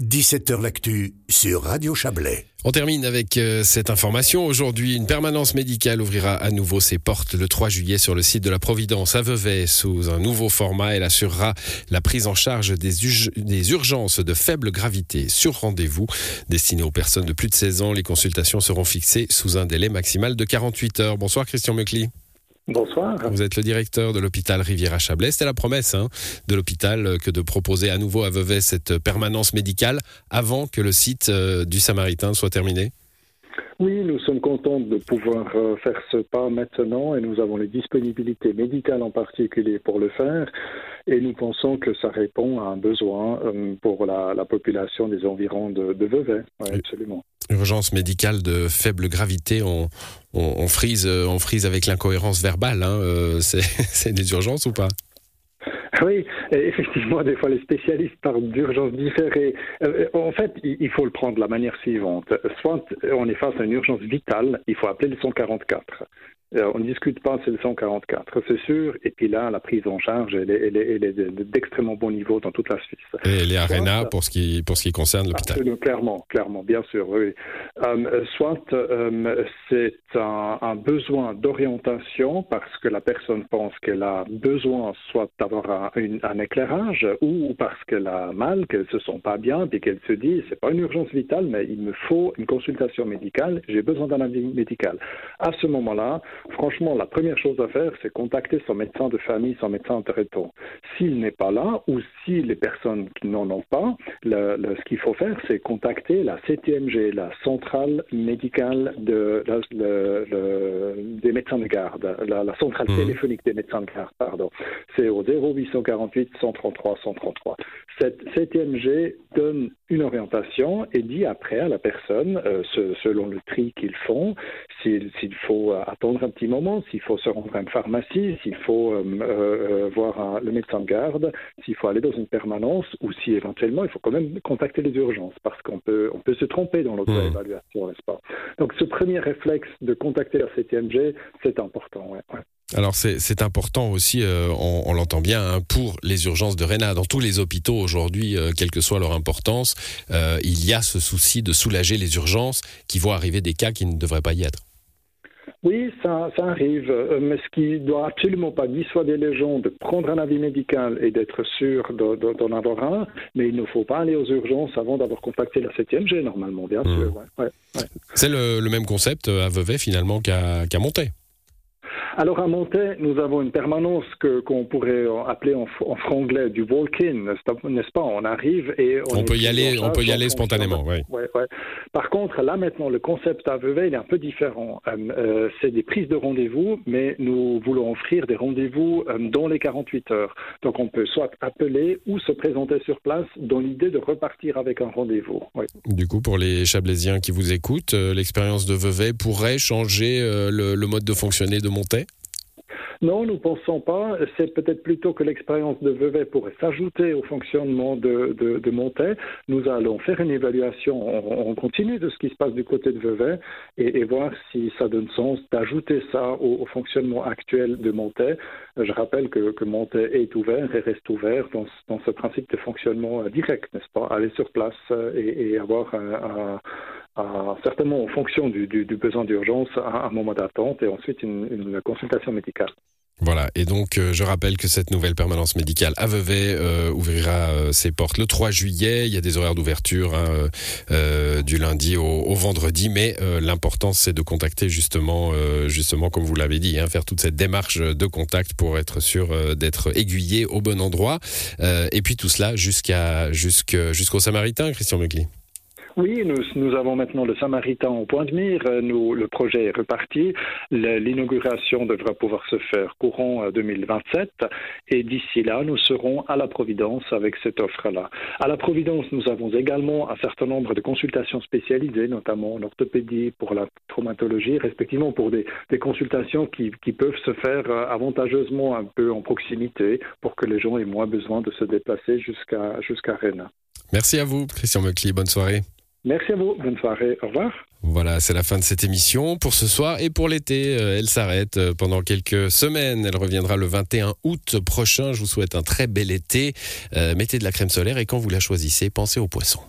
17h L'actu sur Radio Chablais. On termine avec euh, cette information. Aujourd'hui, une permanence médicale ouvrira à nouveau ses portes le 3 juillet sur le site de la Providence à Vevey sous un nouveau format. Elle assurera la prise en charge des, urgences de faible gravité sur rendez-vous. Destinées aux personnes de plus de 16 ans, les consultations seront fixées sous un délai maximal de 48 heures. Bonsoir Christian Mecli. Bonsoir. Vous êtes le directeur de l'hôpital Riviera-Chablais. C'était la promesse hein, de l'hôpital euh, que de proposer à nouveau à Vevey cette permanence médicale avant que le site euh, du Samaritain soit terminé. Oui, nous sommes contents de pouvoir euh, faire ce pas maintenant et nous avons les disponibilités médicales en particulier pour le faire et nous pensons que ça répond à un besoin pour la, population des environs de, Vevey. absolument urgence médicale de faible gravité, on, frise, on frise avec l'incohérence verbale. Hein, euh, c'est des urgences ou pas? Oui, effectivement, des fois les spécialistes parlent d'urgence différée. Euh, en fait, il faut le prendre de la manière suivante. Soit on est face à une urgence vitale, il faut appeler le 144. Euh, on ne discute pas, c'est le 144, c'est sûr. Et puis là, la prise en charge, elle est, d'extrêmement bon niveau dans toute la Suisse. Et les ARENA pour ce qui, pour ce qui concerne l'hôpital Clairement, clairement, bien sûr, oui. Euh, soit euh, c'est un, besoin d'orientation parce que la personne pense qu'elle a besoin soit d'avoir un, éclairage ou parce qu'elle a mal, qu'elle se sent pas bien, puis qu'elle se dit, c'est pas une urgence vitale, mais il me faut une consultation médicale, j'ai besoin d'un avis médical. À ce moment-là, franchement, la première chose à faire, c'est contacter son médecin de famille, son médecin traitant. S'il n'est pas là, ou si les personnes qui n'en ont pas, ce qu'il faut faire, c'est contacter la CTMG, la centrale médicale de, des médecins de garde, la, centrale mmh. téléphonique des médecins de garde, pardon. C'est au 0848 133 133. Cette CTMG donne une orientation et dit après à la personne, euh, selon le tri qu'ils font, s'il faut attendre un petit moment, s'il faut se rendre à une pharmacie, s'il faut euh, euh, voir le médecin de garde, s'il faut aller dans une permanence ou si éventuellement il faut quand même contacter les urgences parce qu'on peut, on peut se tromper dans l'auto-évaluation, n'est-ce pas? Donc ce premier réflexe de contacter la CTMG, c'est important. Alors c'est important aussi, euh, on, l'entend bien, hein, pour les urgences de Réna. Dans tous les hôpitaux aujourd'hui, euh, quelle que soit leur importance, euh, il y a ce souci de soulager les urgences qui vont arriver des cas qui ne devraient pas y être. Oui, ça, ça arrive, mais ce qui doit absolument pas dissuader les gens de prendre un avis médical et d'être sûr d'en avoir un, mais il ne faut pas aller aux urgences avant d'avoir contacté la 7e normalement, bien mmh. sûr. C'est le, même concept à Vevey finalement qu'à qu. Alors à Montaix, nous avons une permanence que qu'on pourrait appeler en, franglais du walk-in, n'est-ce pas On arrive et on, peut y aller, on peut y aller spontanément. Oui. Ouais, ouais. Par contre, là maintenant, le concept à Vevey il est un peu différent. Euh, euh, c'est des prises de rendez-vous, mais nous voulons offrir des rendez-vous euh, dans les 48 heures. Donc on peut soit appeler ou se présenter sur place dans l'idée de repartir avec un rendez-vous. Du coup, pour les Chablaisiens qui vous écoutent, l'expérience de Vevey pourrait changer le, le mode de fonctionner de Montaix? Non, nous ne pensons pas. C'est peut-être plutôt que l'expérience de Vevey pourrait s'ajouter au fonctionnement de, de, de Montaix. Nous allons faire une évaluation on, continue de ce qui se passe du côté de Vevey et, voir si ça donne sens d'ajouter ça au, fonctionnement actuel de Montaix. Je rappelle que, que est ouvert et reste ouvert dans, dans ce principe de fonctionnement direct, n'est-ce pas? Aller sur place et, et avoir un, un certainement en fonction du, besoin d'urgence, un, moment d'attente et ensuite une, consultation médicale. Voilà, et donc euh, je rappelle que cette nouvelle permanence médicale à Vevey euh, ouvrira euh, ses portes le 3 juillet. Il y a des horaires d'ouverture hein, du lundi au, vendredi, mais l'important c'est de contacter justement, justement comme vous l'avez dit, hein, faire toute cette démarche de contact pour être sûr d'être aiguillé au bon endroit. et puis tout cela jusqu'au Samaritain, Christian Mugli. Oui, nous, avons maintenant le Samaritain au point de mire. Nous, le projet est reparti. L'inauguration devra pouvoir se faire courant 2027. Euh, Et d'ici là, nous serons à la Providence avec cette offre-là. À la Providence, nous avons également un certain nombre de consultations spécialisées, notamment en orthopédie, pour la traumatologie, respectivement pour des, consultations qui, peuvent se faire euh, avantageusement un peu en proximité pour que les gens aient moins besoin de se déplacer jusqu'à jusqu'à Rennes. Merci à vous, Christian Mecli. Bonne soirée. Merci à vous. Bonne soirée. Au revoir. Voilà, c'est la fin de cette émission pour ce soir et pour l'été. Euh, elle s'arrête euh, pendant quelques semaines. Elle reviendra le 21 août prochain. Je vous souhaite un très bel été. Euh, mettez de la crème solaire et quand vous la choisissez, pensez aux poissons.